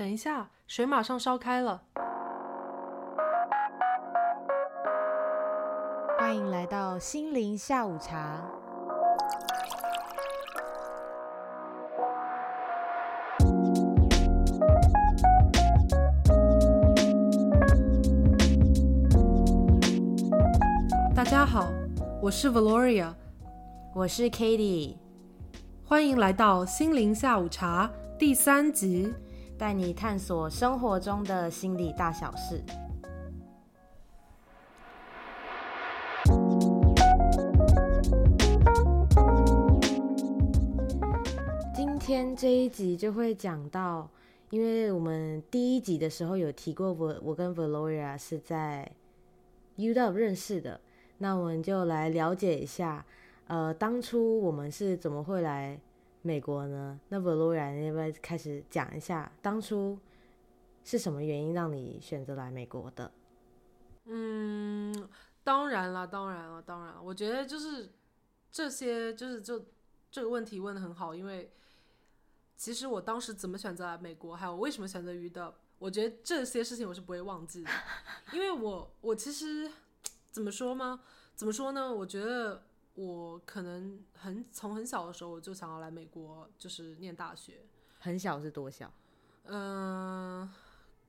等一下，水马上烧开了。欢迎来到心灵下午茶。大家好，我是 Valoria，我是 k a t i e 欢迎来到心灵下午茶第三集，带你探索生活中的心理大小事。今天这一集就会讲到，因为我们第一集的时候有提过，我我跟 Valoria 是在 U Dub 认识的，那我们就来了解一下，呃，当初我们是怎么会来美国呢？那 Valoria 你要不要开始讲一下，当初是什么原因让你选择来美国的？嗯，当然了，当然了，当然了，我觉得就是这些，就是就这个问题问的很好，因为其实我当时怎么选择来美国，还有为什么选择于的，我觉得这些事情我是不会忘记的，因为我我其实怎么说吗？怎么说呢？我觉得我可能很从很小的时候我就想要来美国，就是念大学。很小是多小？嗯、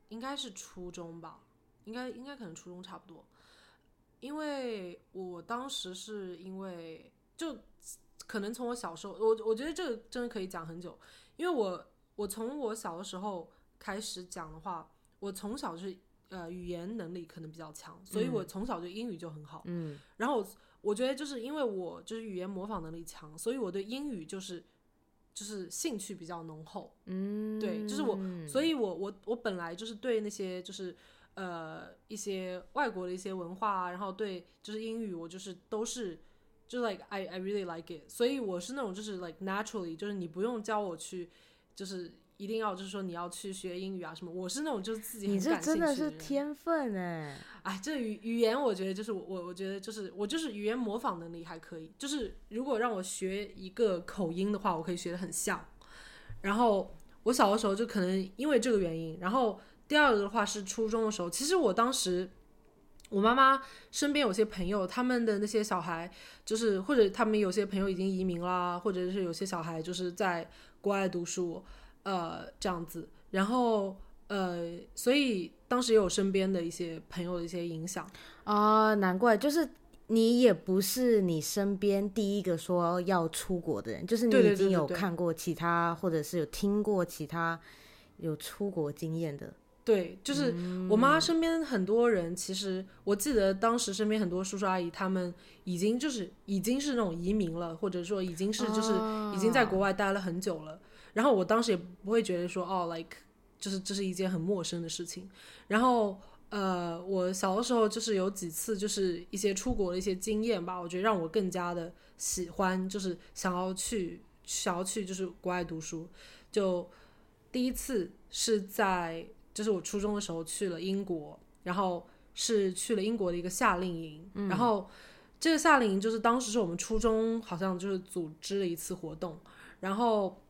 应该是初中吧，应该应该可能初中差不多，因为我当时是因为就可能从我小时候，我我觉得这个真的可以讲很久，因为我我从我小的时候开始讲的话，我从小就是呃语言能力可能比较强，所以我从小就英语就很好，嗯然后我觉得就是因为我就是语言模仿能力强，所以我对英语就是就是兴趣比较浓厚。嗯，对就是我所以我我我本来就是对那些就是呃一些外国的一些文化啊，然后对就是英语，我就是都是就是 like I I really like it，所以我是那种就是 like naturally，就是你不用教我去，就是一定要就是说你要去学英语啊什么，我是那种就是自己你这很感兴真的是天分哎，哎，这语语言我觉得就是我我我觉得就是我就是语言模仿能力还可以，就是如果让我学一个口音的话，我可以学的很像。然后我小的时候就可能因为这个原因，然后第二个的话是初中的时候，其实我当时我妈妈身边有些朋友，他们的那些小孩就是或者他们有些朋友已经移民啦，或者是有些小孩就是在国外读书，呃这样子，然后呃所以当时也有身边的一些朋友的一些影响。啊、难怪，就是你也不是你身边第一个说要出国的人，就是你已经有看过其他，或者是有听过其他有出国经验的。对，就是我妈身边很多人，其实我记得当时身边很多叔叔阿姨，他们已经就是已经是那种移民了，或者说已经是就是已经在国外待了很久了。然后我当时也不会觉得说哦，like 就是这是一件很陌生的事情。然后呃，我小的时候就是有几次就是一些出国的一些经验吧，我觉得让我更加的喜欢，就是想要去想要去就是国外读书。就第一次是在就是我初中的时候去了英国，然后是去了英国的一个夏令营，然后这个夏令营就是当时是我们初中好像就是组织了一次活动，然后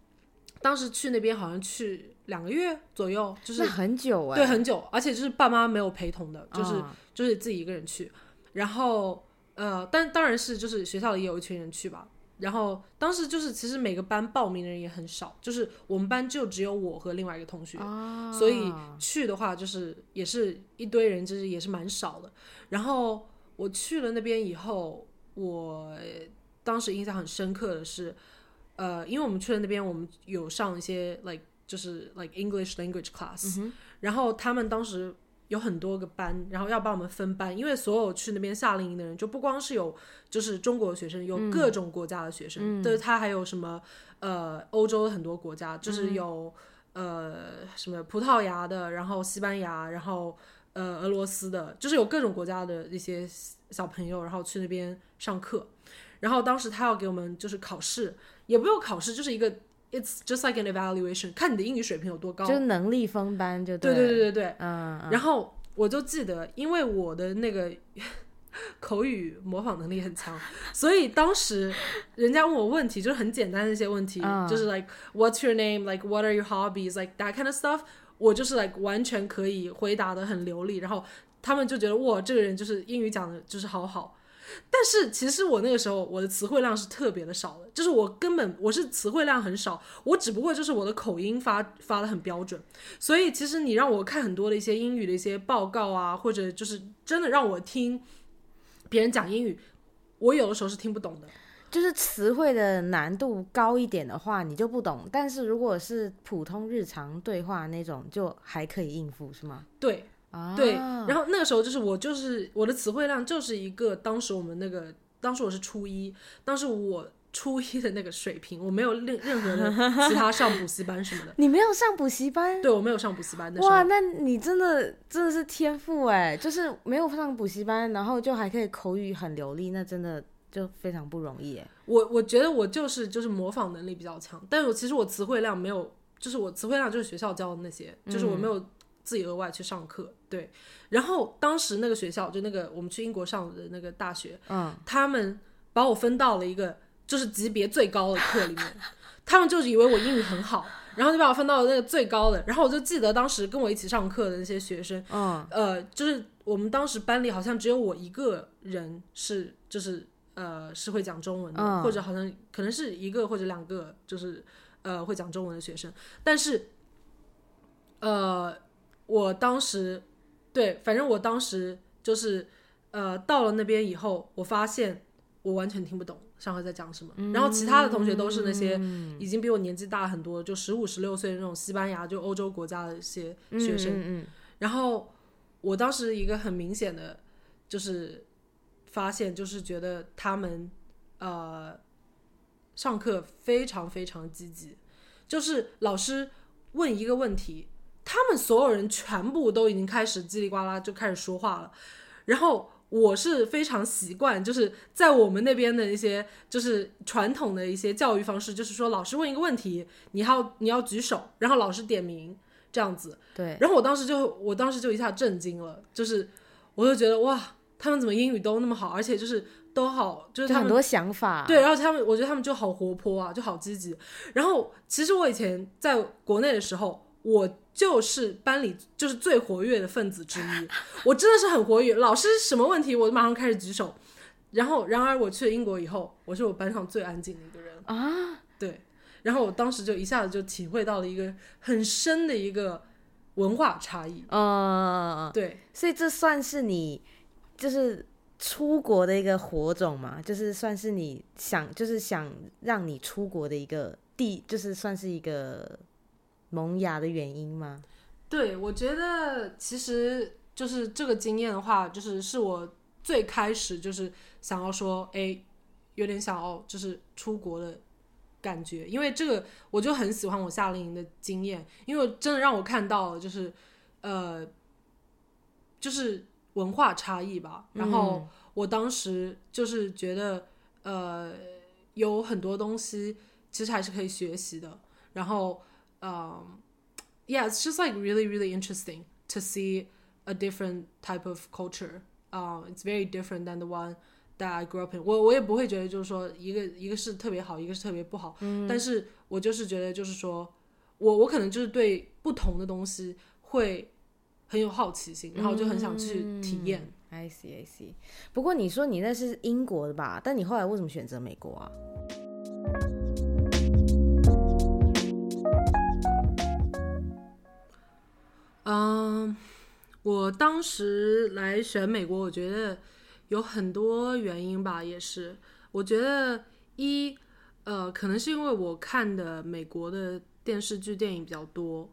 当时去那边好像去两个月左右，就是很久哎、对很久，而且就是爸妈没有陪同的，就是、啊就是自己一个人去，然后呃，但当然是就是学校里也有一群人去吧。然后当时就是，其实每个班报名的人也很少，就是我们班就只有我和另外一个同学，啊所以去的话就是也是一堆人，就是也是蛮少的。然后我去了那边以后，我当时印象很深刻的是，呃，因为我们去了那边，我们有上一些 like 就是 like English language class，、然后他们当时有很多个班，然后要帮我们分班，因为所有去那边夏令营的人，就不光是有就是中国的学生，有各种国家的学生，对、他还有什么呃欧洲的很多国家，就是有、呃什么葡萄牙的，然后西班牙，然后呃俄罗斯的，就是有各种国家的一些小朋友，然后去那边上课。然后当时他要给我们就是考试，也不用考试，就是一个 it's just like an evaluation，看你的英语水平有多高。就是能力分班就对对对对对对。嗯，嗯然后我就记得，因为我的那个 口语模仿能力很强，所以当时人家问我问题，就是很简单的一些问题，嗯就是 like what's your name, like what are your hobbies, like that kind of stuff。我就是 like 完全可以回答的很流利，然后他们就觉得哇，这个人就是英语讲的就是好好。但是其实我那个时候我的词汇量是特别的少的，就是我根本我是词汇量很少，我只不过就是我的口音发发的很标准，所以其实你让我看很多的一些英语的一些报告啊，或者就是真的让我听别人讲英语，我有的时候是听不懂的。就是词汇的难度高一点的话，你就不懂；但是如果是普通日常对话那种，就还可以应付，是吗？对。啊，对，然后那个时候就是我就是我的词汇量就是一个当时我们那个当时我是初一，当时我初一的那个水平，我没有任任何的其他上补习班什么的。你没有上补习班？对，我没有上补习班。哇，那你真的真的是天赋哎，就是没有上补习班，然后就还可以口语很流利，那真的就非常不容易哎。我我觉得我就是就是模仿能力比较强，但是我其实我词汇量没有，就是我词汇量就是学校教的那些，就是我没有。自己额外去上课，对。然后当时那个学校，就那个我们去英国上的那个大学，嗯，他们把我分到了一个就是级别最高的课里面，他们就是以为我英语很好，然后就把我分到了那个最高的。然后我就记得当时跟我一起上课的那些学生，嗯，呃，就是我们当时班里好像只有我一个人是就是呃是会讲中文的，或者好像可能是一个或者两个就是呃会讲中文的学生，但是呃。我当时，对，反正我当时就是，呃，到了那边以后，我发现我完全听不懂上课在讲什么。然后其他的同学都是那些已经比我年纪大很多，就十五、十六岁的那种西班牙就欧洲国家的一些学生。然后我当时一个很明显的，就是发现，就是觉得他们呃上课非常非常积极，就是老师问一个问题。他们所有人全部都已经开始叽里呱啦就开始说话了，然后我是非常习惯，就是在我们那边的一些就是传统的一些教育方式，就是说老师问一个问题，你要你要举手，然后老师点名这样子。对。然后我当时就我当时就一下震惊了，就是我就觉得哇，他们怎么英语都那么好，而且就是都好，就是很多想法。对，然后他们我觉得他们就好活泼啊，就好积极。然后其实我以前在国内的时候。我就是班里就是最活跃的分子之一，我真的是很活跃。老师什么问题，我马上开始举手。然后，然而我去了英国以后，我是我班上最安静的一个人啊。对，然后我当时就一下子就体会到了一个很深的一个文化差异。嗯，对，所以这算是你就是出国的一个火种嘛？就是算是你想，就是想让你出国的一个地，就是算是一个。萌芽的原因吗？对，我觉得其实就是这个经验的话，就是是我最开始就是想要说，哎，有点想要就是出国的感觉，因为这个我就很喜欢我夏令营的经验，因为真的让我看到了就是呃，就是文化差异吧。然后我当时就是觉得呃，有很多东西其实还是可以学习的，然后。um, yeah, it's just like really, really interesting to see a different type of culture. Um, it's very different than the one that I grew up in. 我我也不会觉得就是说一个一个是特别好，一个是特别不好。嗯，但是我就是觉得就是说我我可能就是对不同的东西会很有好奇心，然后就很想去体验。I see, I see。不过你说你那是英国的吧？但你后来为什么选择美国啊？ 我当时来选美国，我觉得有很多原因吧，也是，我觉得一，呃，可能是因为我看的美国的电视剧、电影比较多，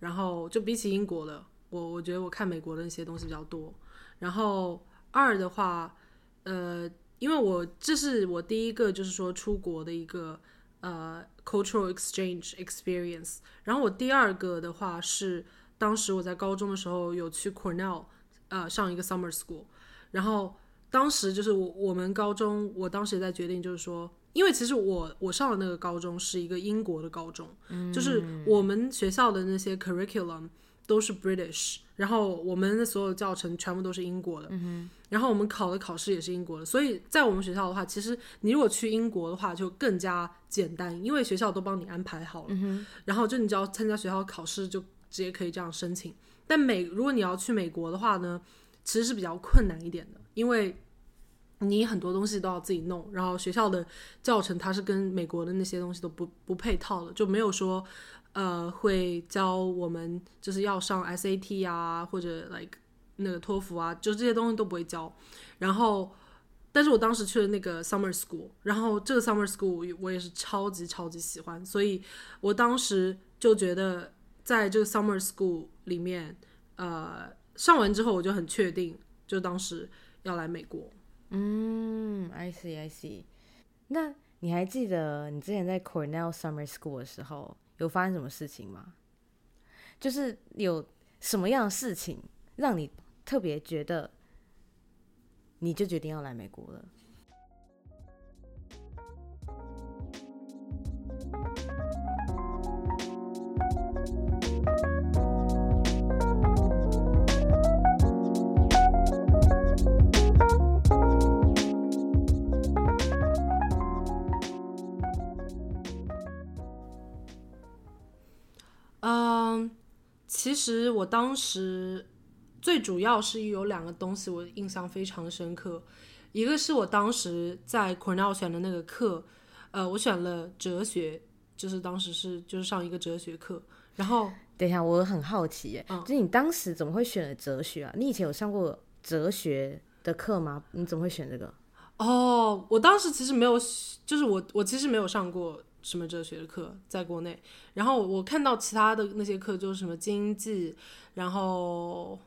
然后就比起英国的，我我觉得我看美国的那些东西比较多。然后二的话，呃，因为我这是我第一个就是说出国的一个呃 cultural exchange experience，然后我第二个的话是。当时我在高中的时候有去 Cornell，呃，上一个 summer school，然后当时就是我我们高中，我当时也在决定，就是说，因为其实我我上的那个高中是一个英国的高中，就是我们学校的那些 curriculum 都是 British，然后我们的所有教程全部都是英国的，然后我们考的考试也是英国的，所以在我们学校的话，其实你如果去英国的话就更加简单，因为学校都帮你安排好了，然后就你只要参加学校考试就。直接可以这样申请。但美如果你要去美国的话呢，其实是比较困难一点的，因为你很多东西都要自己弄，然后学校的教程它是跟美国的那些东西都不不配套的，就没有说呃会教我们就是要上 SAT 啊或者 like 那个托福啊，就这些东西都不会教。然后，但是我当时去了那个 summer school，然后这个 summer school 我也是超级超级喜欢，所以我当时就觉得在这个 summer school 里面，呃，上完之后我就很确定，就当时要来美国。嗯，I see, I see。那你还记得你之前在 Cornell Summer School 的时候有发生什么事情吗？就是有什么样的事情让你特别觉得，你就决定要来美国了？其实我当时最主要是有两个东西我印象非常深刻，一个是我当时在 Cornell 选的那个课，呃，我选了哲学，就是当时是就是上一个哲学课，然后 等一下，我很好奇耶，就是你当时怎么会选了哲学啊？你以前有上过哲学的课吗？你怎么会选这个？哦，我当时其实没有，就是我我其实没有上过什么哲学的课，在国内。然后我看到其他的那些课，就是什么经济，然后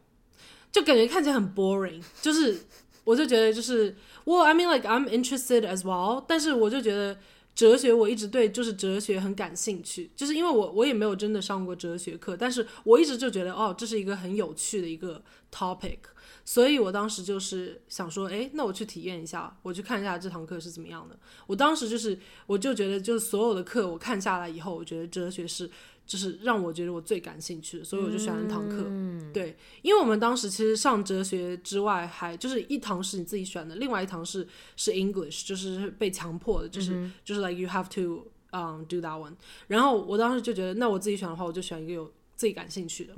就感觉看起来很 boring，就是我就觉得就是 well I mean like I'm interested as well，但是我就觉得哲学我一直对就是哲学很感兴趣，就是因为我我也没有真的上过哲学课，但是我一直就觉得哦这是一个很有趣的一个 topic。所以我当时就是想说，哎，那我去体验一下，我去看一下这堂课是怎么样的。我当时就是，我就觉得，就是所有的课我看下来以后，我觉得哲学是，就是让我觉得我最感兴趣的，所以我就选了那堂课。对，因为我们当时其实上哲学之外，还就是一堂是你自己选的，另外一堂是是 English，就是被强迫的，就是就是 like you have to um do that one。然后我当时就觉得，那我自己选的话，我就选一个有自己感兴趣的。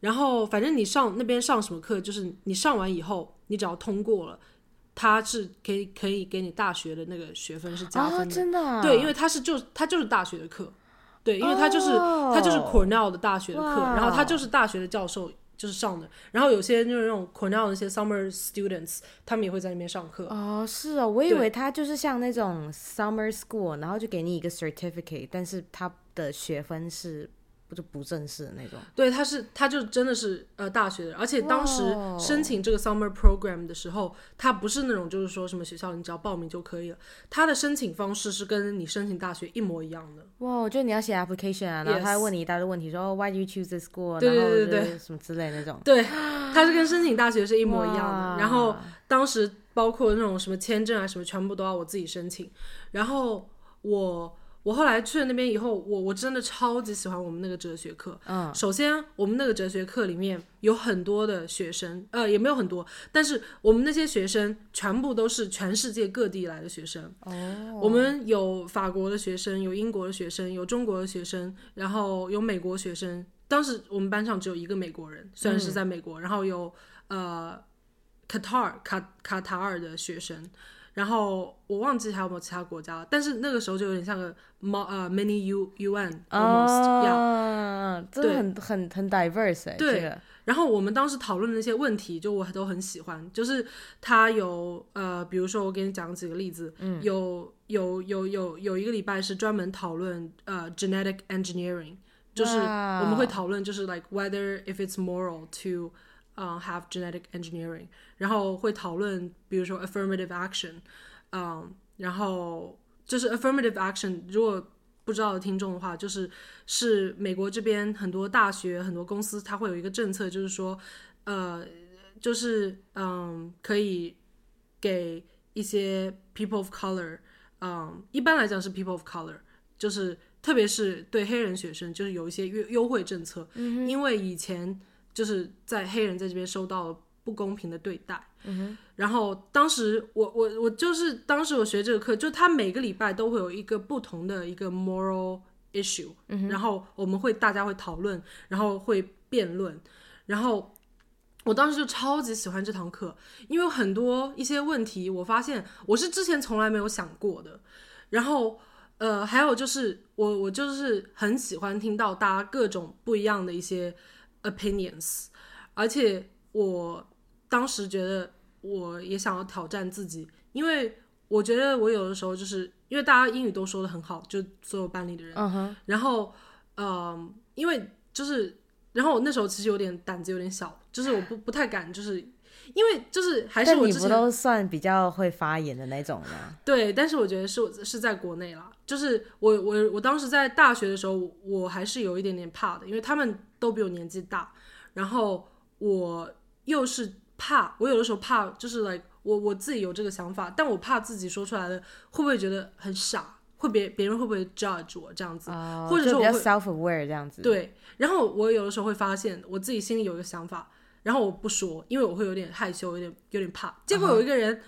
然后，反正你上那边上什么课，就是你上完以后，你只要通过了，他是可以可以给你大学的那个学分是加分的，真的。对，因为他是就他就是大学的课，对，因为他就是他就是 Cornell 的大学的课，然后他就是大学的教授就是上的，然后有些就是那种 Cornell 那些 summer students，他们也会在那边上课。哦，是哦，我以为他就是像那种 summer school，然后就给你一个 certificate，但是他的学分是。就不正式的那种，对，他是，他就真的是呃大学的，而且当时申请这个 summer program 的时候，他不是那种就是说什么学校你只要报名就可以了，他的申请方式是跟你申请大学一模一样的。哇，就你要写 application 啊，然后他会问你一大堆问题，说 why do you choose this school，对对对对，什么之类那种。对，他是跟申请大学是一模一样的。然后当时包括那种什么签证啊什么，全部都要我自己申请。然后我。我后来去了那边以后，我我真的超级喜欢我们那个哲学课。嗯，首先我们那个哲学课里面有很多的学生，呃，也没有很多，但是我们那些学生全部都是全世界各地来的学生。哦，我们有法国的学生，有英国的学生，有中国的学生，然后有美国学生。当时我们班上只有一个美国人，虽然是在美国，然后有呃卡塔尔卡卡塔尔的学生。然后我忘记还有没有其他国家了，但是那个时候就有点像个猫呃，many U U N almost，啊，真的很很很 diverse 哎，对。然后我们当时讨论的那些问题，就我都很喜欢，就是他有呃，比如说我给你讲几个例子，嗯，有有有有有一个礼拜是专门讨论呃 genetic engineering，就是我们会讨论就是 like whether if it's moral to 嗯，have genetic engineering，然后会讨论，比如说 affirmative action，嗯，然后就是 affirmative action，如果不知道的听众的话，就是是美国这边很多大学、很多公司，它会有一个政策，就是说，呃，就是嗯，可以给一些 people of color，嗯，一般来讲是 people of color，就是特别是对黑人学生，就是有一些优优惠政策，因为以前。就是在黑人在这边受到了不公平的对待，然后当时我我我就是当时我学这个课，就他每个礼拜都会有一个不同的一个 moral issue，、然后我们会大家会讨论，然后会辩论，然后我当时就超级喜欢这堂课，因为很多一些问题，我发现我是之前从来没有想过的。然后呃，还有就是我我就是很喜欢听到大家各种不一样的一些 opinions，而且我当时觉得我也想要挑战自己，因为我觉得我有的时候就是因为大家英语都说的很好，就所有班里的人，然后，嗯，因为就是，然后我那时候其实有点胆子有点小，就是我不不太敢，就是因为就是还是我之前都算比较会发言的那种吗？对，但是我觉得是我是在国内啦，就是我我我当时在大学的时候，我还是有一点点怕的，因为他们都比我年纪大，然后我又是怕，我有的时候怕就是 like 我我自己有这个想法，但我怕自己说出来的会不会觉得很傻，会别别人会不会 judge 我这样子，或者说我会 self aware 这样子。，对，然后我有的时候会发现我自己心里有一个想法，然后我不说，因为我会有点害羞，有点有点怕。结果有一个人，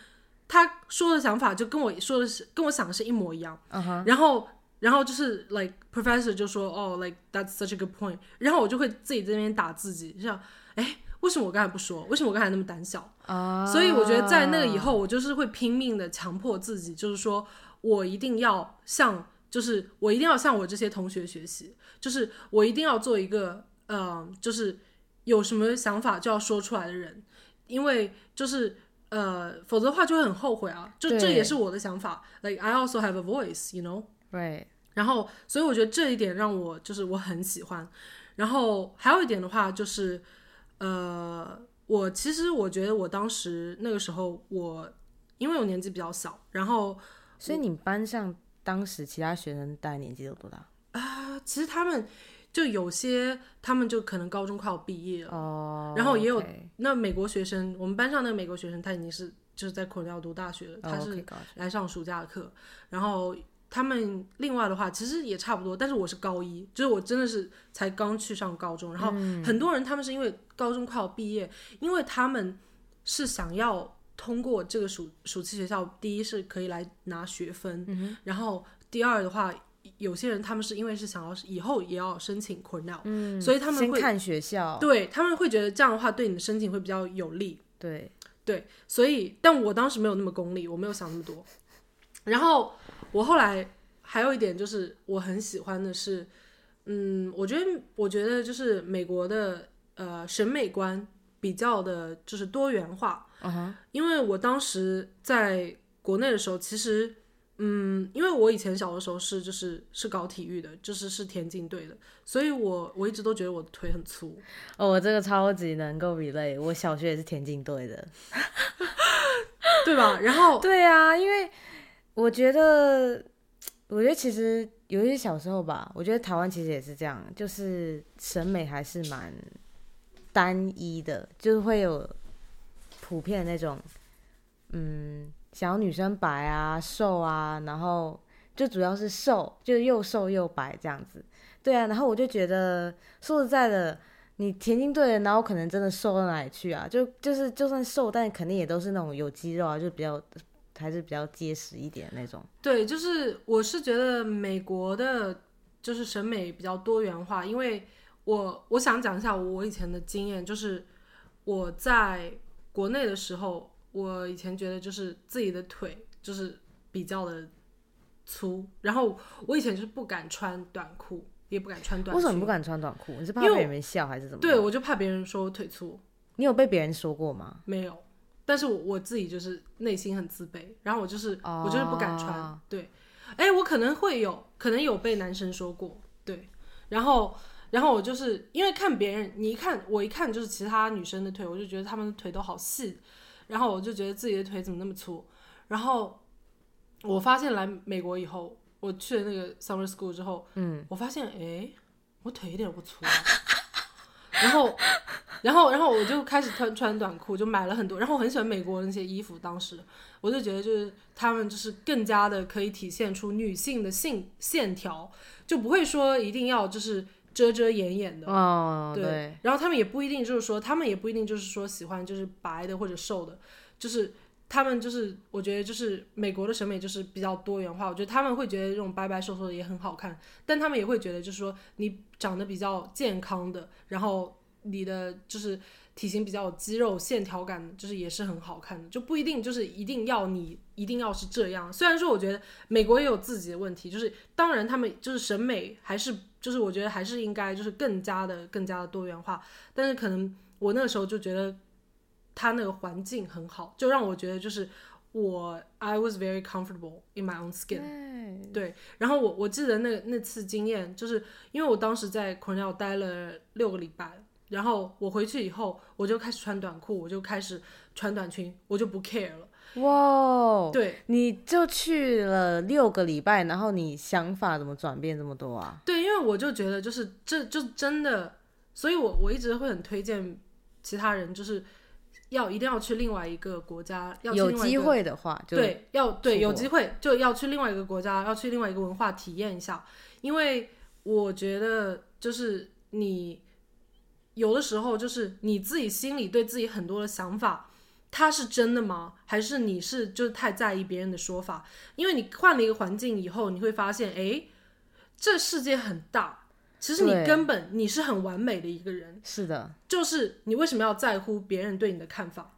他说的想法就跟我说的是跟我想的是一模一样，然后然后就是 like professor 就说哦 like that's such a good point，然后我就会自己在那边打自己，就想哎为什么我刚才不说？为什么我刚才那么胆小？啊，所以我觉得在那个以后，我就是会拼命的强迫自己，就是说我一定要向，就是我一定要向我这些同学学习，就是我一定要做一个，呃，就是有什么想法就要说出来的人，因为就是呃，否则的话就会很后悔啊。就这也是我的想法，like I also have a voice，you know。对，然后，所以我觉得这一点让我就是我很喜欢。然后还有一点的话就是，呃，我其实我觉得我当时那个时候我因为我年纪比较小，然后所以你班上当时其他学生大概年纪有多大？啊，其实他们就有些他们就可能高中快要毕业了，哦，然后也有那美国学生，我们班上那个美国学生他已经是就是在昆要读大学了，他哦是来上暑假的课，然后他们另外的话其实也差不多，但是我是高一，就是我真的是才刚去上高中，然后很多人他们是因为高中快要毕业，因为他们是想要通过这个暑暑期学校，第一是可以来拿学分，然后第二的话。有些人他们是因为是想要以后也要申请 Cornell，、嗯，所以他们会先看学校，对他们会觉得这样的话对你的申请会比较有利，对，对，所以但我当时没有那么功利，我没有想那么多。然后我后来还有一点就是我很喜欢的是，嗯，我觉得我觉得就是美国的呃审美观比较的就是多元化，因为我当时在国内的时候，其实。嗯，因为我以前小的时候是就是是搞体育的，就是是田径队的，所以我我一直都觉得我的腿很粗。哦，我这个超级能够 relate，我小学也是田径队的。对吧？然后 对啊，因为我觉得，我觉得其实有一些小时候吧，我觉得台湾其实也是这样，就是审美还是蛮单一的，就是会有普遍的那种，嗯，想要女生白啊、瘦啊，然后就主要是瘦，就是又瘦又白这样子。对啊，然后我就觉得说实在的，你田径队的，然后可能真的瘦到哪里去啊？就就是就算瘦，但肯定也都是那种有肌肉啊，就比较还是比较结实一点那种。对，就是我是觉得美国的，就是审美比较多元化，因为我我想讲一下我以前的经验，就是我在国内的时候，我以前觉得就是自己的腿就是比较的粗，然后我以前就是不敢穿短裤，也不敢穿短裤，为什么不敢穿短裤？你是怕被别人笑还是怎么？对，，我就怕别人说我腿粗，你有被别人说过吗？没有，但是我我自己就是内心很自卑，然后我就是、我就是不敢穿哦，对，哎，我可能会有，可能有被男生说过，对，然后然后我就是因为看别人，你一看我一看就是其他女生的腿，我就觉得她们的腿都好细，然后我就觉得自己的腿怎么那么粗，然后我发现来美国以后，我去了那个 summer school 之后，嗯，我发现哎，我腿一点都不粗、啊，然后。然后，然后我就开始穿穿短裤，就买了很多。然后我很喜欢美国的那些衣服，当时我就觉得就是他们就是更加的可以体现出女性的性线条，就不会说一定要就是遮遮掩掩的。哦，对对，然后他们也不一定就是说，他们也不一定就是说喜欢就是白的或者瘦的，就是他们就是我觉得就是美国的审美就是比较多元化，我觉得他们会觉得这种白白瘦瘦的也很好看，但他们也会觉得就是说你长得比较健康的，然后你的就是体型比较有肌肉线条感，就是也是很好看的，就不一定就是一定要你一定要是这样。虽然说我觉得美国也有自己的问题，就是当然他们就是审美还是就是我觉得还是应该就是更加的更加的多元化，但是可能我那个时候就觉得。他那个环境很好，就让我觉得就是我 I was very comfortable in my own skin。对，然后我我记得那那次经验，就是因为我当时在 Cornell 待了六个礼拜，然后我回去以后，我就开始穿短裤，我就开始穿短裙，我就不 care 了。哇，对，你就去了六个礼拜，然后你想法怎么转变这么多啊？对，因为我就觉得就是这就真的，所以我我一直会很推荐其他人，就是。要一定要去另外一个国家，要有机会的话，对，要对有机会就要去另外一个国家，要去另外一个文化体验一下。因为我觉得，就是你有的时候，就是你自己心里对自己很多的想法，它是真的吗？还是你是就是太在意别人的说法？因为你换了一个环境以后，你会发现，哎，这世界很大。其实你根本你是很完美的一个人，是的，就是你为什么要在乎别人对你的看法？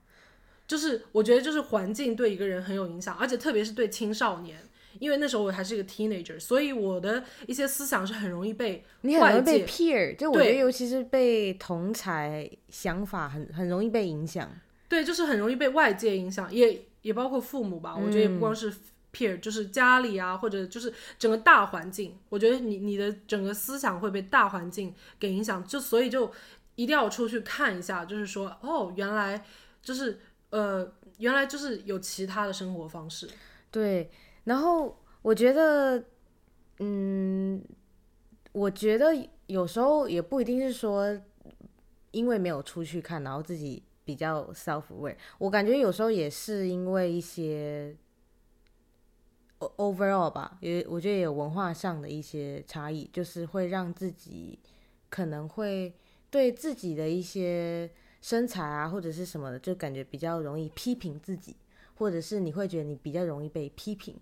就是我觉得就是环境对一个人很有影响，而且特别是对青少年，因为那时候我还是一个 teenager，所以我的一些思想是很容易被你很容易被 peer，就我觉得尤其是被同才想法很很容易被影响，对，就是很容易被外界影响，也也包括父母吧，我觉得也不光是。peer 就是家里啊，或者就是整个大环境，我觉得你你的整个思想会被大环境给影响，就所以就一定要出去看一下，就是说哦，原来就是呃，原来就是有其他的生活方式。对，然后我觉得，嗯，我觉得有时候也不一定是说因为没有出去看，然后自己比较 self aware，我感觉有时候也是因为一些。overall 吧，也我觉得有文化上的一些差异，就是会让自己可能会对自己的一些身材啊或者是什么的，就感觉比较容易批评自己，或者是你会觉得你比较容易被批评。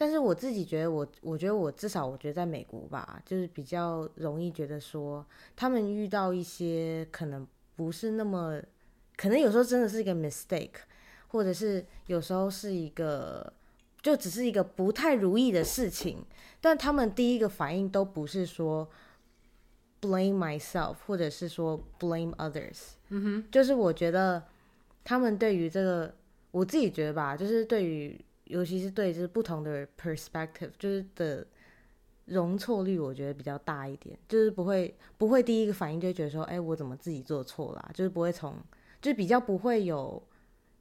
但是我自己觉得，我我觉得我至少我觉得在美国吧，就是比较容易觉得说，他们遇到一些可能不是那么，可能有时候真的是一个 mistake，或者是有时候是一个。就只是一个不太如意的事情，但他们第一个反应都不是说 blame myself，或者是说 blame others。嗯哼，就是我觉得他们对于这个，我自己觉得吧，就是对于，尤其是对就是不同的 perspective，就是的容错率，我觉得比较大一点，就是不会不会第一个反应就觉得说，哎，我怎么自己做错了，就是不会从，就是比较不会有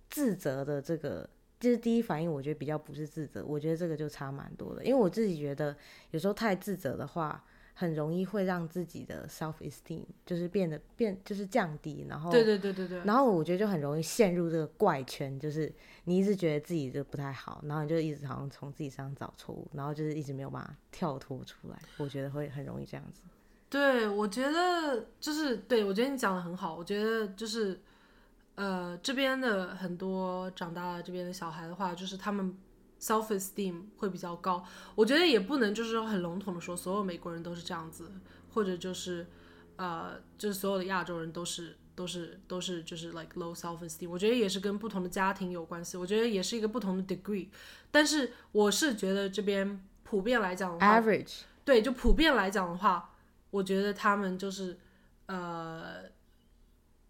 自责的这个。就是第一反应，我觉得比较不是自责，我觉得这个就差蛮多的。因为我自己觉得，有时候太自责的话，很容易会让自己的 self esteem 就是变得变就是降低，然后对对对对对，然后我觉得就很容易陷入这个怪圈，就是你一直觉得自己就不太好，然后你就一直好像从自己身上找错误，然后就是一直没有办法跳脱出来。我觉得会很容易这样子。对，我觉得就是对我觉得你讲的很好，我觉得就是。呃，这边的很多长大了这边的小孩的话，就是他们 self esteem 会比较高。我觉得也不能就是说很笼统的说所有美国人都是这样子，或者就是呃，就是所有的亚洲人都是都是都是就是 like low self esteem。我觉得也是跟不同的家庭有关系。我觉得也是一个不同的 degree。但是我是觉得这边普遍来讲的话，average 对，就普遍来讲的话，我觉得他们就是呃。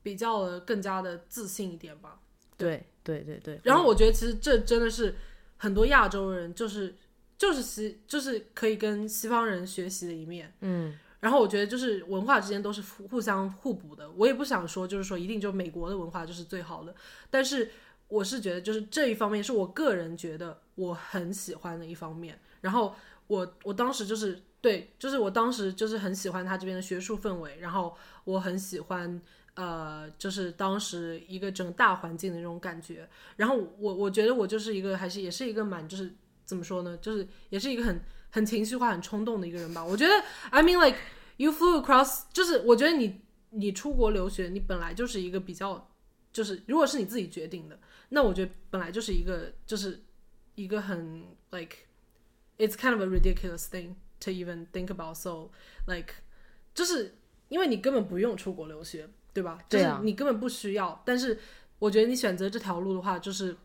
比较的更加的自信一点吧。对对对对。然后我觉得其实这真的是很多亚洲人就是就是西就是可以跟西方人学习的一面。嗯。然后我觉得就是文化之间都是互相互补的。我也不想说就是说一定就美国的文化就是最好的，但是我是觉得就是这一方面是我个人觉得我很喜欢的一方面。然后我我当时就是对，就是我当时就是很喜欢他这边的学术氛围，然后我很喜欢。呃，就是当时一个整个大环境的那种感觉，然后我我觉得我就是一个还是也是一个蛮就是怎么说呢，就是也是一个很很情绪化、很冲动的一个人吧。我觉得，I mean like you flew across，就是我觉得你你出国留学，你本来就是一个比较就是如果是你自己决定的，那我觉得本来就是一个就是一个很 like it's kind of a ridiculous thing to even think about. So like 就是因为你根本不用出国留学，对吧？就是你根本不需要。但是我觉得你选择这条路的话，就是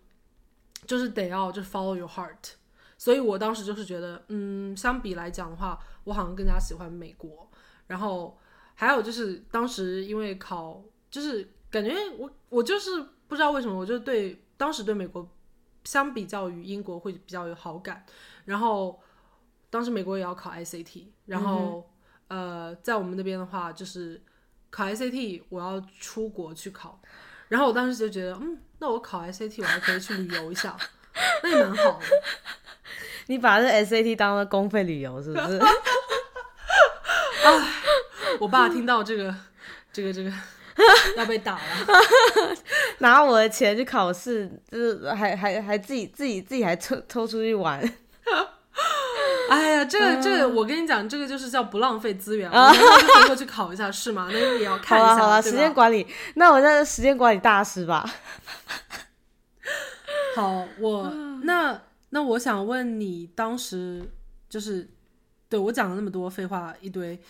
就是得要就 follow your heart。所以我当时就是觉得，嗯，相比来讲的话，我好像更加喜欢美国。然后还有就是当时因为考，就是感觉我我就是不知道为什么，我就对当时对美国相比较于英国会比较有好感。然后当时美国也要考 ICT，然后、呃，在我们那边的话就是考 SAT 我要出国去考。然后我当时就觉得，嗯，那我考 SAT 我还可以去旅游一下，那也蛮好的。你把这 SAT 当了公费旅游是不是？我爸听到这个，这个，这个 要被打了。拿我的钱去考试，就是还还还自己自己自己还抽抽出去玩，哎呀，这个这个，我跟你讲，这个就是叫不浪费资源。我回过去考一下是吗？那也要看一下，好了好了，时间管理，那我叫时间管理大师吧。好，我那那我想问你，当时就是对我讲了那么多废话一堆，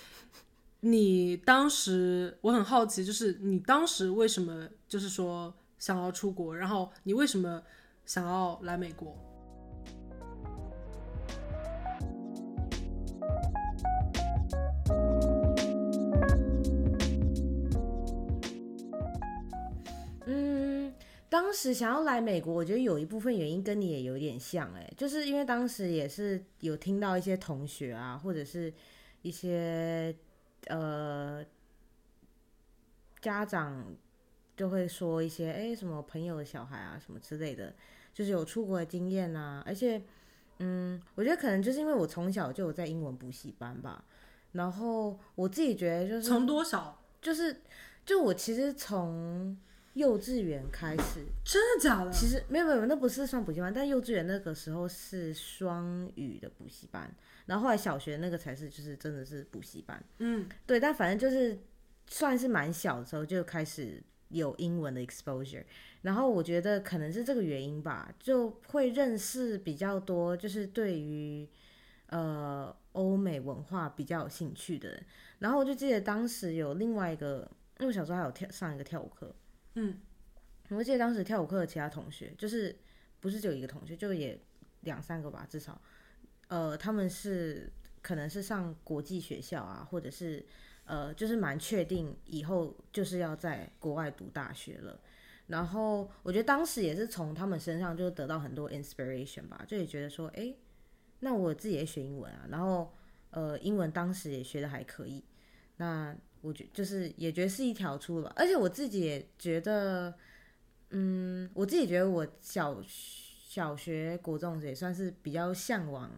你当时我很好奇，就是你当时为什么就是说想要出国，然后你为什么想要来美国？当时想要来美国，我觉得有一部分原因跟你也有点像，哎，就是因为当时也是有听到一些同学啊，或者是一些呃家长就会说一些，哎，什么朋友的小孩啊，什么之类的，就是有出国的经验啊，而且，嗯，我觉得可能就是因为我从小就有在英文补习班吧，然后我自己觉得就是从多少？就是就我其实从幼稚园开始，真的假的？其实没有没有，那不是算补习班，但幼稚园那个时候是双语的补习班，然后后来小学那个才是就是真的是补习班，嗯，对，但反正就是算是蛮小的时候就开始有英文的 exposure，然后我觉得可能是这个原因吧，就会认识比较多，就是对于呃欧美文化比较有兴趣的人，然后我就记得当时有另外一个，因为我小时候还有跳上一个跳舞课，嗯，我记得当时跳舞课的其他同学，就是不是只有一个同学，就也两三个吧，至少，呃，他们是可能是上国际学校啊，或者是呃，就是蛮确定以后就是要在国外读大学了。然后我觉得当时也是从他们身上就得到很多 inspiration 吧，就也觉得说，诶，那我自己也学英文啊，然后呃，英文当时也学的还可以，那我觉就是也觉得是一条出路吧，而且我自己也觉得，嗯，我自己觉得我小小学、国中也算是比较向往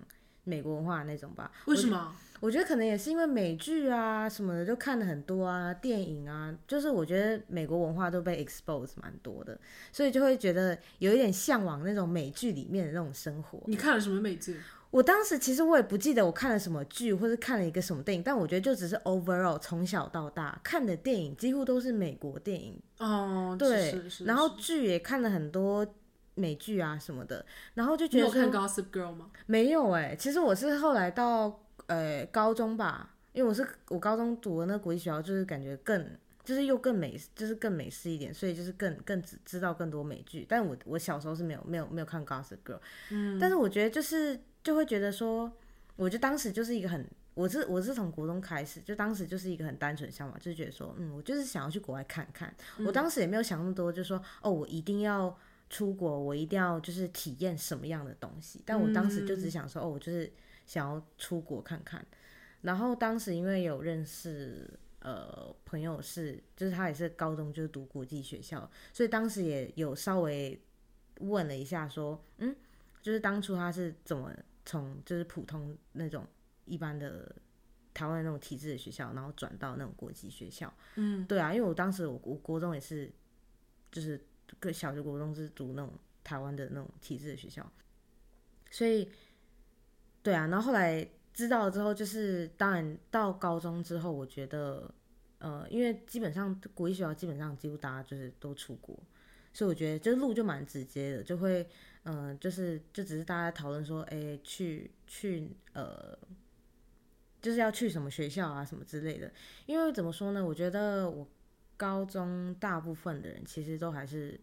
美国文化那种吧。为什么？我觉得可能也是因为美剧啊什么的就看了很多啊，电影啊，就是我觉得美国文化都被 expose 蛮多的，所以就会觉得有一点向往那种美剧里面的那种生活。你看了什么美剧？我当时其实我也不记得我看了什么剧，或是看了一个什么电影，但我觉得就只是 overall 从小到大看的电影几乎都是美国电影，哦，对，是是然后剧也看了很多美剧啊什么的，然后就你有看觉得说《Gossip Girl》吗？没有哎、其实我是后来到呃高中吧，因为我是我高中读的那国际学校，就是感觉更就是又更美，就是更美式一点，所以就是更更知知道更多美剧。但我我小时候是没有没有没有看 Gossip Girl，嗯，但是我觉得就是就会觉得说，我就当时就是一个很。我是我是从国中开始，就当时就是一个很单纯的想法，就是觉得说，嗯，我就是想要去国外看看。我当时也没有想那么多，就说，哦，我一定要出国，我一定要就是体验什么样的东西。但我当时就只想说，哦，我就是想要出国看看。然后当时因为有认识呃朋友是，就是他也是高中就是读国际学校，所以当时也有稍微问了一下，说，嗯，就是当初他是怎么从就是普通那种一般的台湾那种体制的学校，然后转到那种国际学校。嗯，对啊，因为我当时我我国中也是，就是跟小学、国中是读那种台湾的那种体制的学校，所以对啊，然后后来知道了之后，就是当然到高中之后，我觉得呃，因为基本上国际学校基本上几乎大家就是都出国，所以我觉得这路就蛮直接的，就会嗯、就是就只是大家讨论说，哎、去去呃。就是要去什么学校啊，什么之类的。因为怎么说呢？我觉得我高中大部分的人其实都还是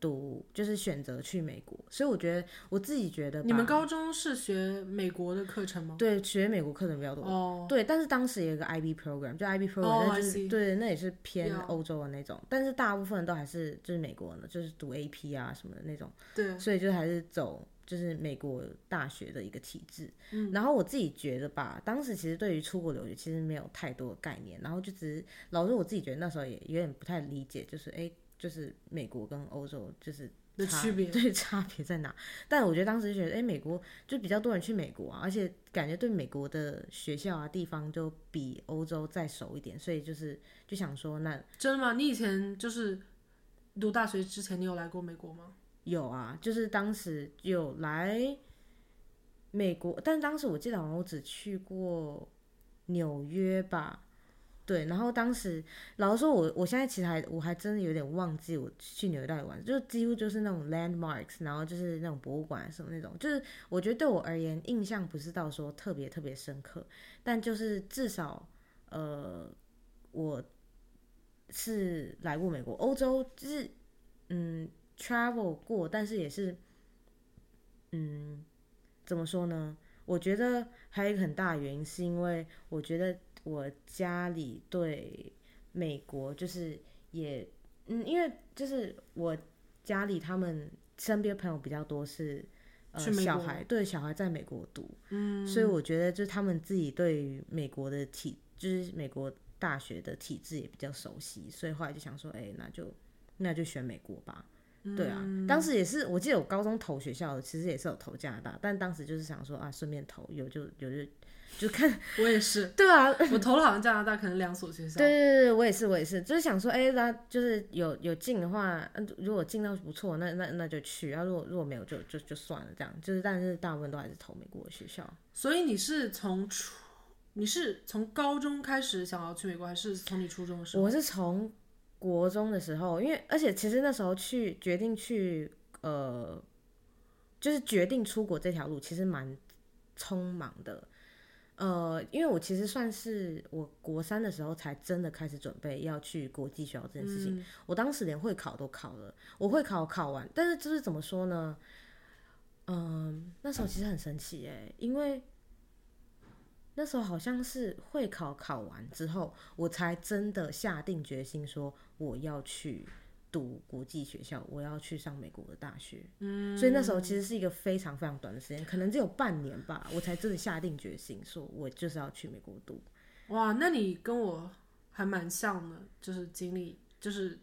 读，就是选择去美国，所以我觉得我自己觉得，你们高中是学美国的课程吗？对学美国课程比较多。哦，对，但是当时有一个 IB program，就 IB program，、哦那就是对，那也是偏欧洲的那种，但是大部分都还是就是美国的，就是读 AP 啊什么的那种，对，所以就还是走就是美国大学的一个体制。嗯然后我自己觉得吧，当时其实对于出国留学其实没有太多的概念，然后就只是老师我自己觉得那时候也有点不太理解，就是哎，就是美国跟欧洲就是差的区别 对差别在哪？但我觉得当时就觉得，哎、美国就比较多人去美国啊，而且感觉对美国的学校啊地方就比欧洲再熟一点，所以就是就想说，那真的吗？你以前就是读大学之前，你有来过美国吗？有啊，就是当时有来美国，但当时我记得好像我只去过纽约吧。对，然后当时老实说我，我现在其实还我还真的有点忘记我去纽约到底玩，就几乎就是那种 landmarks，然后就是那种博物馆什么那种，就是我觉得对我而言印象不是到说特别特别深刻，但就是至少呃我是来过美国、欧洲，就是嗯 travel 过，但是也是嗯怎么说呢？我觉得还有一个很大原因是因为我觉得我家里对美国就是也嗯，因为就是我家里他们身边朋友比较多是呃小孩对小孩在美国读，嗯，所以我觉得就是他们自己对于美国的体就是美国大学的体制也比较熟悉，所以后来就想说，哎、那就那就选美国吧。对啊，当时也是，我记得我高中投学校，其实也是有投加拿大，但当时就是想说啊，顺便投，有就有就就看，我也是，对啊，我投了好像加拿大可能两所学校。对对对对，我也是我也是，就是想说，哎、那就是有有进的话，嗯，如果进到不错，那那那就去，然后如果如果没有就就就算了，这样，就是但是大部分都还是投美国的学校。所以你是从初，你是从高中开始想要去美国，还是从你初中的时候？我是从国中的时候，因为而且其实那时候去决定去呃，就是决定出国这条路，其实蛮匆忙的。呃，因为我其实算是我国三的时候才真的开始准备要去国际学校这件事情。我当时连会考都考了，我会考考完，但是就是怎么说呢？嗯，那时候其实很神奇哎，因为那时候好像是会考考完之后，我才真的下定决心说我要去读国际学校，我要去上美国的大学。嗯，所以那时候其实是一个非常非常短的时间，可能只有半年吧，我才真的下定决心说我就是要去美国读。哇，那你跟我还蛮像的，就是经历，就是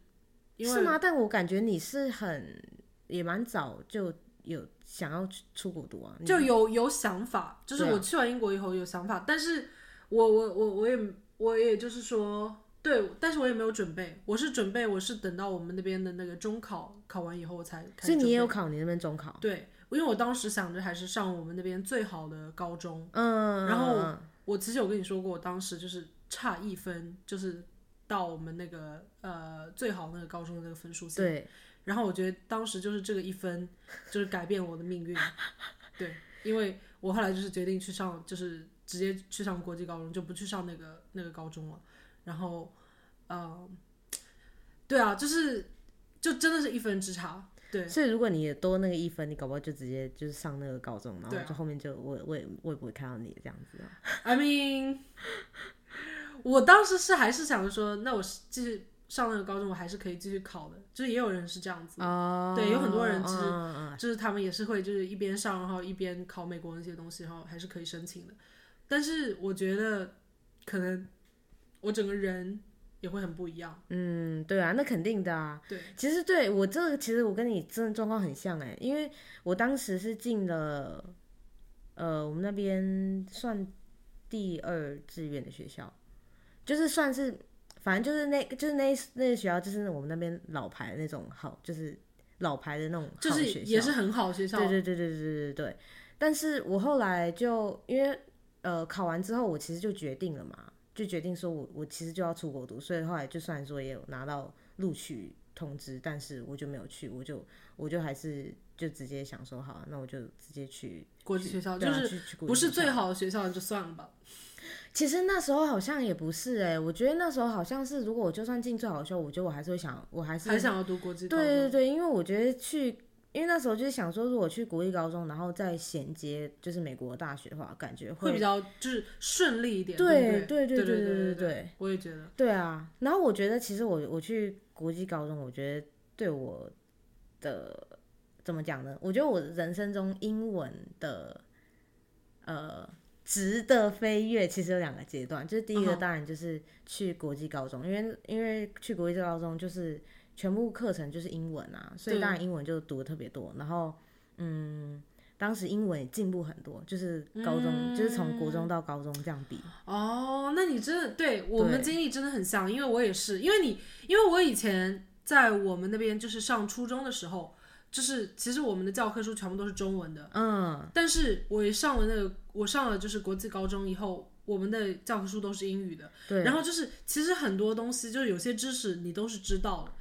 因为是吗？但我感觉你是很也蛮早就有想要出出国读啊，就有有想法，就是我去完英国以后有想法，但是我我我我也我也就是说，对，但是我也没有准备，我是准备我是等到我们那边的那个中考考完以后我才开始所以你也有考你那边中考，对，因为我当时想着还是上我们那边最好的高中，嗯，然后嗯我其实有跟你说过，我当时就是差一分，就是到我们那个呃最好那个高中的那个分数线。对，然后我觉得当时就是这个一分，就是改变我的命运。对，因为我后来就是决定去上，就是直接去上国际高中，就不去上那个那个高中了。然后，呃，对啊，就是就真的是一分之差。对，所以如果你也多那个一分，你搞不好就直接就是上那个高中，然后就后面就我我也我也不会看到你这样子啊。I mean，我当时是还是想着说，那我是继续上那个高中，我还是可以继续考的。就是也有人是这样子，哦对有很多人其实就是他们也是会就是一边上，然后一边考美国那些东西，然后还是可以申请的。但是我觉得可能我整个人也会很不一样。嗯，对啊，那肯定的啊。对，其实对我这个，其实我跟你真的状况很像哎，因为我当时是进了，呃，我们那边算第二志愿的学校，就是算是，反正就是那，就是那那个学校，就是我们那边老牌的那种好，就是老牌的那种就是好学校，也是很好学校。对对对对对对对。但是我后来就因为呃考完之后，我其实就决定了嘛，就决定说我我其实就要出国读，所以后来就算说也有拿到录取通知，但是我就没有去，我就我就还是就直接想说好，那我就直接去国际学校对啊就是去去国际不是学校最好的学校就算了吧。其实那时候好像也不是哎、我觉得那时候好像是，如果我就算进最好的学校，我觉得我还是会想，我还是还想要读国际对对对，因为我觉得去，因为那时候就是想说，如果去国立高中，然后再衔接就是美国大学的话，感觉会比较就是顺利一点，对不对对对对对对对对对，我也觉得。对啊。然后我觉得其实我我去国际高中，我觉得对我的怎么讲呢？我觉得我人生中英文的呃值得飞跃，其实有两个阶段，就是第一个当然就是去国际高中，因为因为去国际高中就是全部课程就是英文啊，所以对当然英文就读的特别多。然后嗯，当时英文也进步很多，就是高中、就是从国中到高中这样比。哦，那你真的对我们对经历真的很像，因为我也是，因为你，因为我以前在我们那边就是上初中的时候，就是其实我们的教科书全部都是中文的，嗯，但是我一上了那个，我上了就是国际高中以后，我们的教科书都是英语的，对。然后就是其实很多东西，就是有些知识你都是知道的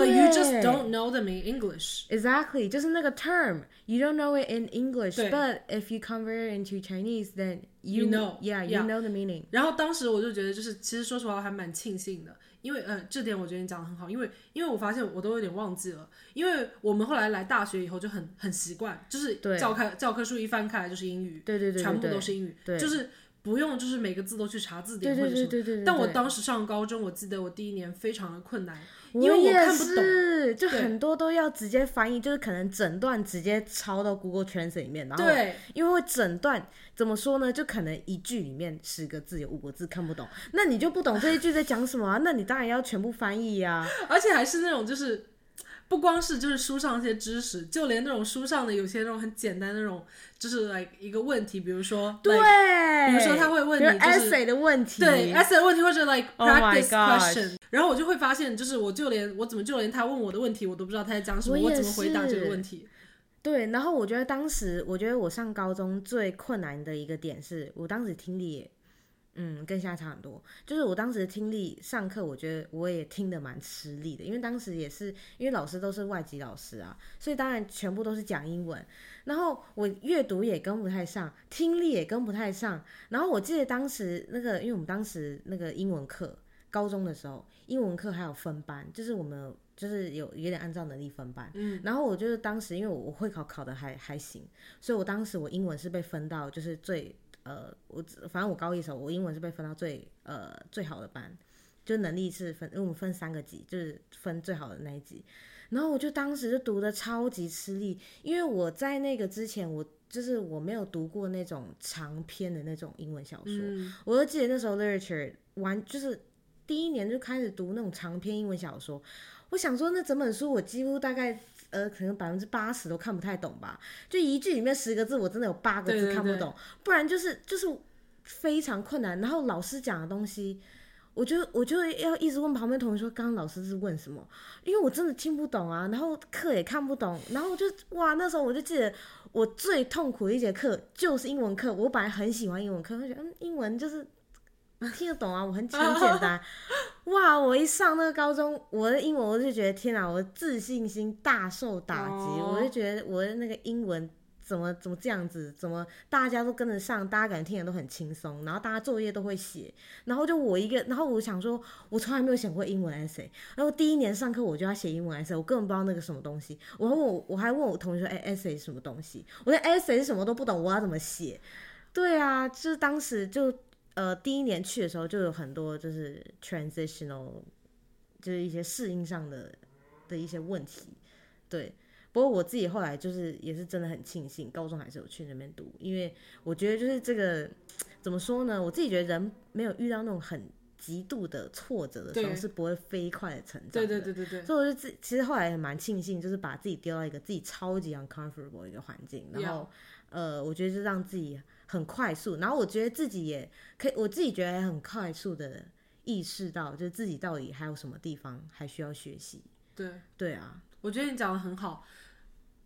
，but 对 you just don't know them in English。Exactly，就是那个 term you don't know it in English, but if you convert it into Chinese, then you, You know, yeah, you yeah. know the meaning. 然后当时我就觉得，就是其实说实话，我还蛮庆幸的，因为嗯，这点我觉得你讲的很好，因为因为我发现我都有点忘记了，因为我们后来来大学以后就很很习惯，就是教科教科书一翻开来就是英语，对对对对全部都是英语，对。就是不用就是每个字都去查字典对或者什么。对对对对对。但我当时上高中，我记得我第一年非常的困难，因为我看不懂。是，就很多都要直接翻译，就是可能整段直接抄到 Google Translate 里面，然后对，因为整段怎么说呢？就可能一句里面十个字有五个字看不懂，那你就不懂这一句在讲什么啊？那你当然要全部翻译呀、而且还是那种就是。不光是就是书上一些知识，就连那种书上的有些那种很简单的那种，就是 like 一个问题，比如说对 like，比如说他会问你就是 essay 的问题，对 essay 的问题或者 like Oh practice question，然后我就会发现，就是我就连我怎么就连他问我的问题我都不知道他在讲什么，我我怎么回答这个问题？对，然后我觉得当时，我觉得我上高中最困难的一个点是，我当时听力也，嗯，跟现在差很多。就是我当时听力上课，我觉得我也听得蛮吃力的，因为当时也是因为老师都是外籍老师啊，所以当然全部都是讲英文，然后我阅读也跟不太上，听力也跟不太上。然后我记得当时那个，因为我们当时那个英文课，高中的时候，英文课还有分班，就是我们就是有有点按照能力分班。嗯，然后我就是当时因为我我会考考的还还行，所以我当时我英文是被分到就是最呃我反正我高一的时候我英文是被分到最呃最好的班，就能力是分因为我们分三个级，就是分最好的那一级。然后我就当时就读的超级吃力，因为我在那个之前我就是我没有读过那种长篇的那种英文小说，嗯，我就记得那时候 literature 完就是第一年就开始读那种长篇英文小说，我想说那整本书我几乎大概呃可能百分之八十都看不太懂吧，就一句里面十个字我真的有八个字看不懂，不然就是就是非常困难。然后老师讲的东西。我就我就要一直问旁边同学说，刚刚老师是问什么？因为我真的听不懂啊，然后课也看不懂，然后我就哇，那时候我就记得我最痛苦的一节课就是英文课。我本来很喜欢英文课，我觉得嗯，英文就是听得懂啊，我很很简单。哇，我一上那个高中，我的英文我就觉得天啊，我的自信心大受打击，哦我就觉得我的那个英文。怎么怎么这样子？怎么大家都跟得上？大家感觉听得都很轻松，然后大家作业都会写，然后就我一个，然后我想说，我从来没有写过英文 essay，然后第一年上课我就要写英文 essay，我根本不知道那个什么东西。我还问我，我还问我同学说，哎、essay 是什么东西？我连 essay 是什么都不懂，我要怎么写？对啊，就是当时就呃第一年去的时候，就有很多就是 transitional，就是一些适应上的的一些问题。对，不过我自己后来就是也是真的很庆幸，高中还是有去那边读，因为我觉得就是这个怎么说呢？我自己觉得人没有遇到那种很极度的挫折的时候，是不会飞快的成长对的。对对对对，所以我就自其实后来也蛮庆幸，就是把自己丢到一个自己超级 uncomfortable 的一个环境，然后呃，我觉得就让自己很快速，然后我觉得自己也可以，我自己觉得很快速的意识到，就是自己到底还有什么地方还需要学习。对，对啊，我觉得你讲的很好。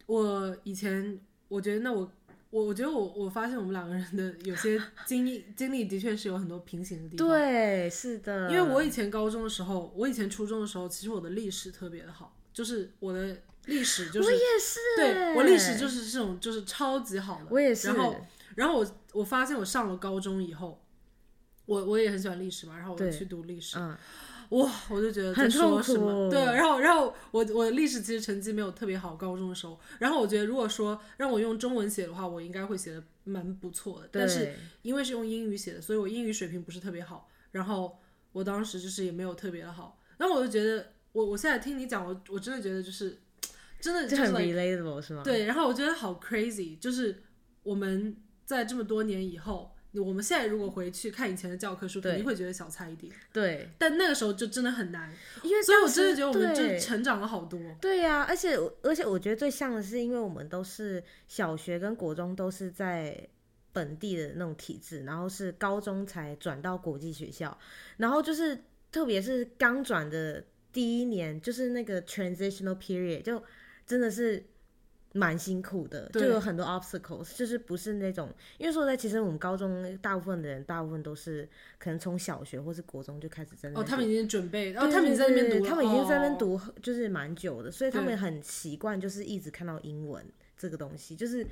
我以前我觉得，那我我我觉得我我发现我们两个人的有些经历经历的确是有很多平行的地方。对，是的，因为我以前高中的时候，我以前初中的时候，其实我的历史特别的好，就是我的历史就是我也是，对我历史就是这种就是超级好的。我也是。然后然后我我发现我上了高中以后，我我也很喜欢历史嘛，然后我就去读历史。嗯。哇，我就觉得在说什么？对，然后，然后我我历史其实成绩没有特别好，高中的时候。然后我觉得，如果说让我用中文写的话，我应该会写的蛮不错的。但是因为是用英语写的，所以我英语水平不是特别好。然后我当时就是也没有特别的好。然后我就觉得，我我现在听你讲，我我真的觉得就是真的就是很 relatable 是吗？对。然后我觉得好 crazy，就是我们在这么多年以后。我们现在如果回去看以前的教科书，肯定会觉得小菜一碟。对，但那个时候就真的很难，因为所以我真的觉得我们就成长了好多。对呀，而且而且我觉得最像的是，因为我们都是小学跟国中都是在本地的那种体制，然后是高中才转到国际学校，然后就是特别是刚转的第一年，就是那个 transitional period，就真的是。蛮辛苦的，就有很多 obstacles，就是不是那种，因为说在其实我们高中大部分的人，大部分都是可能从小学或是国中就开始在那哦，他们已经准备，然后他们已经在那边读，他们已经在那边读就是蛮久的，所以他们很习惯就是一直看到英文这个东西，就是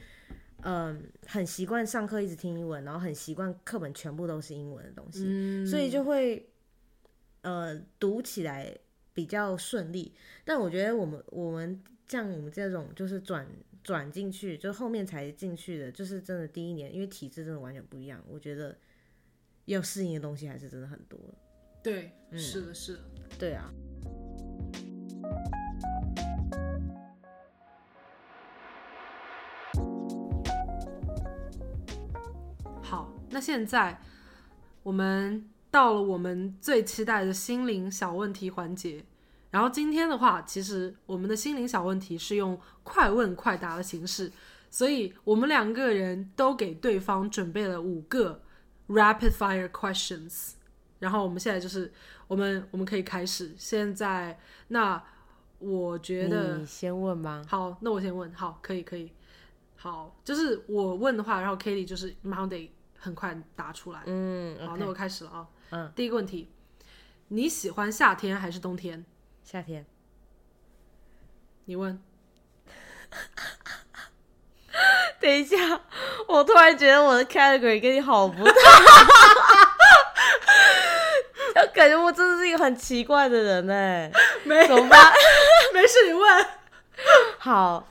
嗯很习惯上课一直听英文，然后很习惯课本全部都是英文的东西，所以就会呃读起来比较顺利。但我觉得我们我们。像我们这种就是转转进去，就后面才进去的，就是真的第一年，因为体质真的完全不一样。我觉得要适应的东西还是真的很多。对，是的，是的，对啊。好，那现在我们到了我们最期待的心灵小问题环节。然后今天的话，其实我们的心灵小问题是用快问快答的形式，所以我们两个人都给对方准备了五个 rapid fire questions。然后我们现在就是我们我们可以开始。现在那我觉得你先问吗？好，那我先问。好，可以可以。好，就是我问的话，然后 Kitty 就是马上得很快答出来。嗯，好，那我开始了啊。嗯，第一个问题，你喜欢夏天还是冬天？夏天，你问。等一下，我突然觉得我的 category 跟你好不搭，就感觉我真的是一个很奇怪的人哎。没怎么办？没事，你问。好，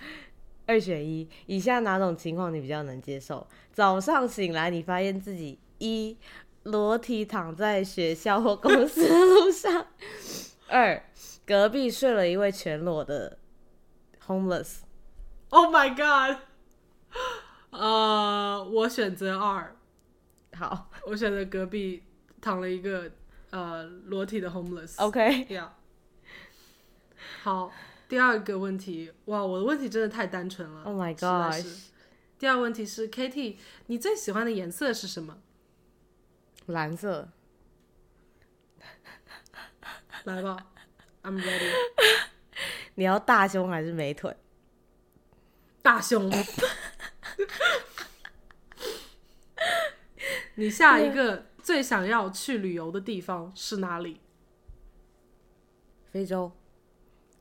二选一，以下哪种情况你比较能接受？早上醒来，你发现自己一裸体躺在学校或公司的路上，二。隔壁睡了一位全裸的 homeless。Oh my god！呃，我选择二。好，我选择隔壁躺了一个呃裸体的 homeless。OK，Yeah。好，第二个问题，哇，我的问题真的太单纯了。Oh my god！第二个问题是，Katie，你最喜欢的颜色是什么？蓝色。来吧。I'm ready。你要大胸还是美腿？大胸。你下一个最想要去旅游的地方是哪里？非洲，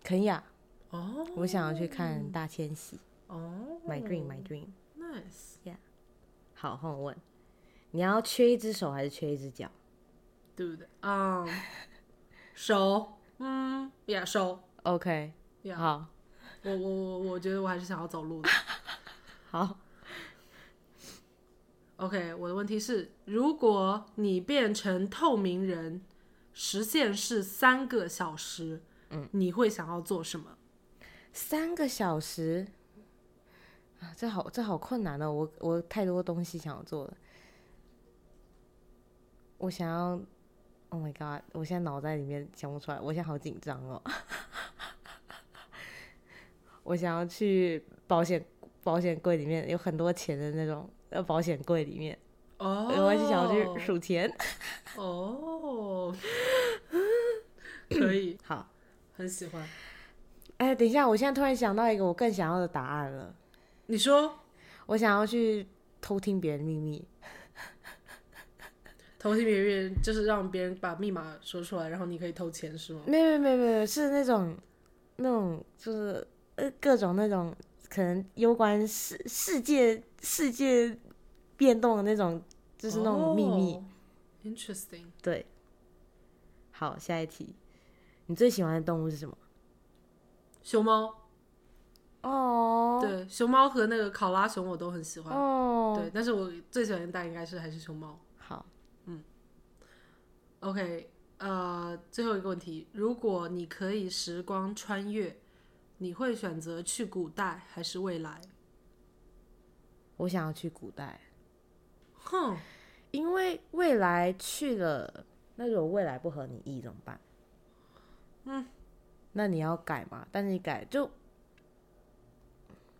肯亚。哦。我想要去看大迁徙。哦。My dream, my dream. Nice. Yeah. 好，换我问，你要缺一只手还是缺一只脚？对不对？啊，手。嗯，也收，OK，好，我我我我觉得我还是想要走路的。好，OK，我的问题是，如果你变成透明人，时限是三个小时，嗯，你会想要做什么？三个小时啊，这好这好困难哦，我我太多东西想要做了，我想要。Oh my god！我现在脑袋里面想不出来，我现在好紧张哦。我想要去保险保险柜里面有很多钱的那种，呃，保险柜里面。哦。我是想要去数钱。哦。可以。好。很喜欢。哎，等一下，我现在突然想到一个我更想要的答案了。你说。我想要去偷听别人秘密。偷听别人就是让别人把密码说出来，然后你可以偷钱是吗？没有没有没有，是那种那种就是呃各种那种可能攸关世世界世界变动的那种，就是那种秘密。哦 Interesting。对，好，下一题，你最喜欢的动物是什么？熊猫，哦，对，熊猫和那个考拉熊我都很喜欢。哦，对，但是我最喜欢的大应该是还是熊猫。好，OK，呃，最后一个问题，如果你可以时光穿越，你会选择去古代还是未来？我想要去古代，哼，因为未来去了，那如果未来不合你意怎么办？嗯，那你要改嘛？但是你改就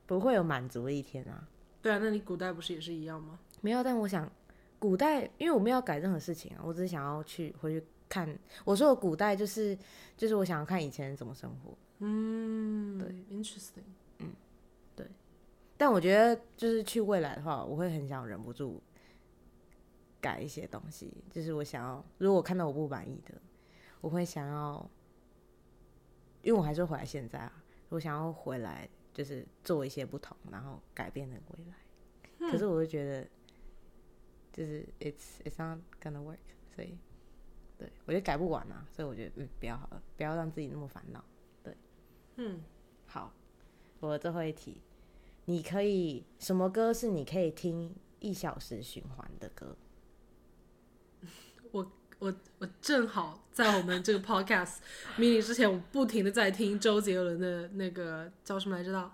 不会有满足的一天啊。对啊，那你古代不是也是一样吗？没有，但我想古代，因为我没有改任何事情啊，我只是想要去回去看。我说的古代就是就是我想要看以前人怎么生活，嗯，对，interesting 嗯，对。但我觉得就是去未来的话，我会很想忍不住改一些东西，就是我想要，如果我看到我不满意的，我会想要，因为我还是回来现在啊，我想要回来就是做一些不同，然后改变那个未来。可是我就觉得，就是 it's it's not gonna work，所以对我觉得改不完啊，所以我觉得嗯不要好了，不要让自己那么烦恼。对，嗯，好，我最后一题，你可以什么歌是你可以听一小时循环的歌？我我我正好在我们这个 podcast mini 之前，我不停的在听周杰伦的那个叫什么来着的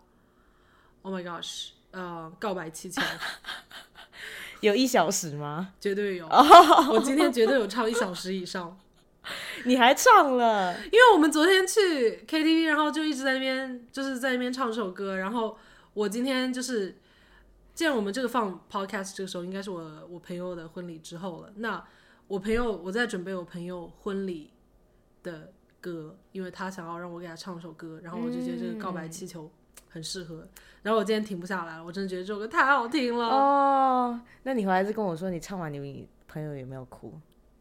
？Oh my gosh，呃，告白气球，有一小时吗？绝对有。我今天绝对有唱一小时以上，你还唱了？因为我们昨天去 KTV，然后就一直在那边就是在那边唱这首歌，然后我今天就是，既然我们这个放 podcast 这个时候应该是我我朋友的婚礼之后了，那我朋友我在准备我朋友婚礼的歌，因为他想要让我给他唱首歌，然后我就觉得这个告白气球很适合，然后我今天停不下来了，我真的觉得这首歌太好听了。哦，那你回来是跟我说你唱完，你朋友有没有哭？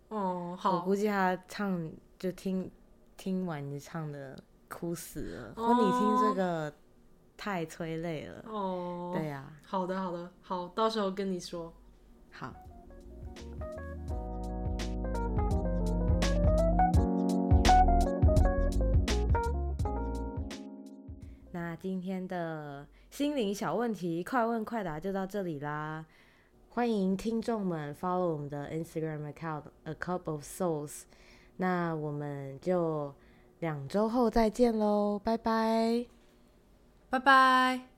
哦，好我，估计他唱就听听完你唱的哭死了。哦你听这个太催泪了。哦，对呀、好的好的好，到时候跟你说。好。今天的心灵小问题快问快答就到这里啦！欢迎听众们 follow 我们的 Instagram account A Cup of Souls。那我们就两周后再见喽，拜拜。拜拜。